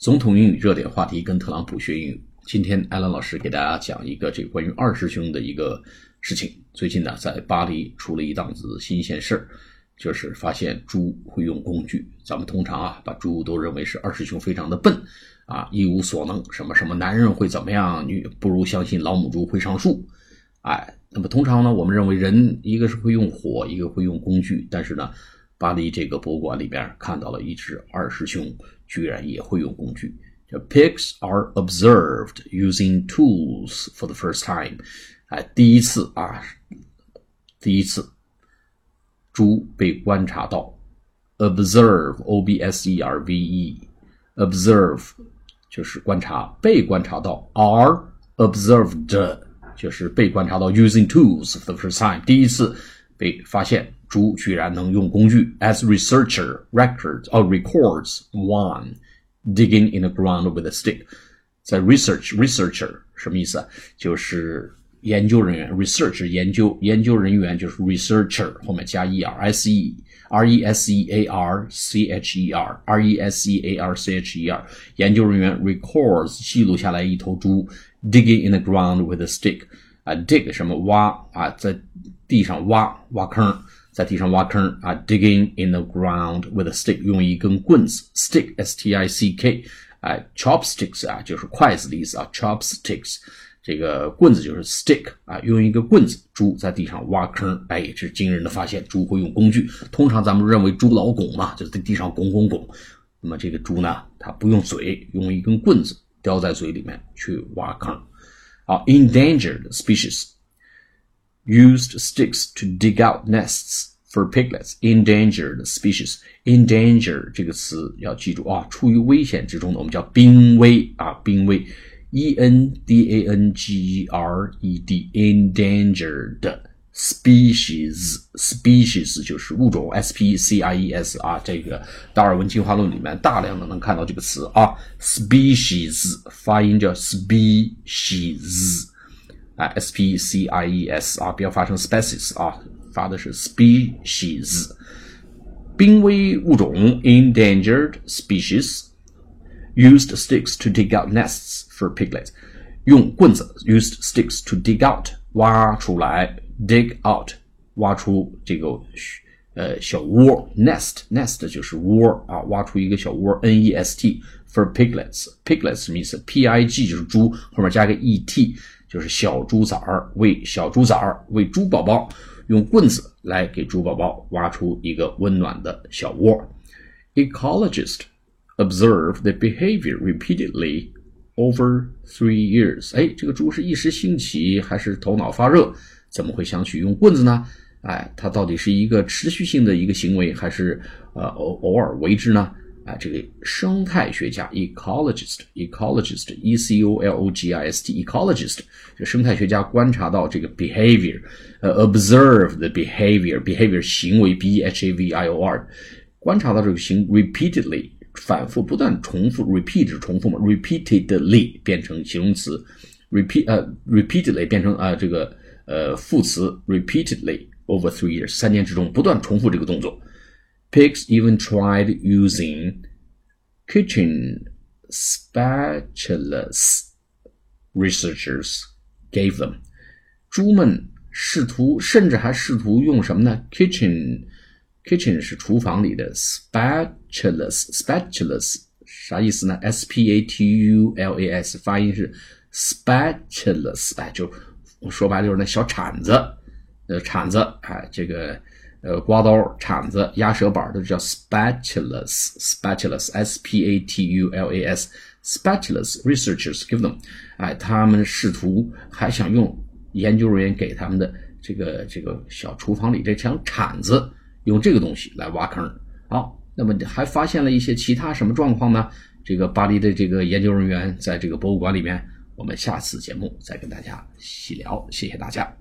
总统英语热点话题跟特朗普学英语。今天艾伦老师给大家讲一个这个关于二师兄的一个事情。最近呢，在巴黎出了一档子新鲜事儿，就是发现猪会用工具。咱们通常啊，把猪都认为是二师兄非常的笨啊，一无所能。什么什么男人会怎么样？女不如相信老母猪会上树。哎，那么通常呢，我们认为人一个是会用火，一个会用工具，但是呢。巴黎这个博物馆里边看到了一只二师兄，居然也会用工具。叫 Pigs are observed using tools for the first time。哎，第一次啊，第一次，猪被观察到。Observe，O B S E R V E，observe 就是观察，被观察到。Are observed 就是被观察到。Using tools for the first time，第一次 被发现。猪居然能用工具，as researcher records or records one digging in the ground with a stick，在 research researcher 什么意思啊？就是研究人员，research 研究研究人员就是 researcher 后面加 e r s e r e s e a r c h e r r e s e a r c h e r 研究人员 records 记录下来一头猪 digging in the ground with a stick 啊 dig 什么挖啊在地上挖挖坑。在地上挖坑啊，digging in the ground with a stick，用一根棍子，stick s t i c k，哎，chopsticks 啊，就是筷子的意思啊，chopsticks，这个棍子就是 stick 啊，用一个棍子，猪在地上挖坑，哎，这是惊人的发现，猪会用工具。通常咱们认为猪老拱嘛，就是在地上拱拱拱，那么这个猪呢，它不用嘴，用一根棍子叼在嘴里面去挖坑。好，endangered species。used sticks to dig out nests for piglets. Endangered species. Endanger 这个词要记住啊，处于危险之中的，我们叫濒危啊，濒危。E N D A N G E R E D. Endangered species. Species 就是物种，S P C I E S 啊，这个达尔文进化论里面大量的能看到这个词啊。Species 发音叫 species。啊，s p c i e s 啊，不要发成 species 啊，发的是 species，濒危物种 endangered species。Used sticks to dig out nests for piglets，用棍子 used sticks to dig out 挖出来 Dig out 挖出这个呃小窝 nest nest 就是窝啊，挖出一个小窝 n e s t for piglets piglets 什么意思？p i g 就是猪，后面加个 e t。就是小猪崽儿喂小猪崽儿喂猪宝宝用棍子来给猪宝宝挖出一个温暖的小窝。Ecologist observe the behavior repeatedly over three years。哎，这个猪是一时兴起还是头脑发热？怎么会想起用棍子呢？哎，它到底是一个持续性的一个行为，还是呃偶偶尔为之呢？啊，这个生态学家 ecologist，ecologist，e c o l o g i s t，ecologist，就生态学家观察到这个 behavior，呃，observe the behavior，behavior 行为 b e h a v i o r 观察到这个行 repeatedly 反复不断重复，repeat 是重复嘛，repeatedly 变成形容词，repeat 呃 repeatedly 变成啊这个呃副词 repeatedly over three years 三年之中不断重复这个动作。Pigs even tried using kitchen spatulas. Researchers gave them. 猪们试图，甚至还试图用什么呢？Kitchen kitchen 是厨房里的 spatulas spatulas 啥意思呢？S P A T U L A S 发音是 spatulas，哎，就 说白了就是那小铲子，呃，铲子，哎，这个。呃，刮刀、铲子、压舌板都叫 spatulas，spatulas，s p a t u l a s，spatulas researchers give them，哎，他们试图还想用研究人员给他们的这个这个小厨房里这枪铲子，用这个东西来挖坑。好，那么还发现了一些其他什么状况呢？这个巴黎的这个研究人员在这个博物馆里面，我们下次节目再跟大家细聊。谢谢大家。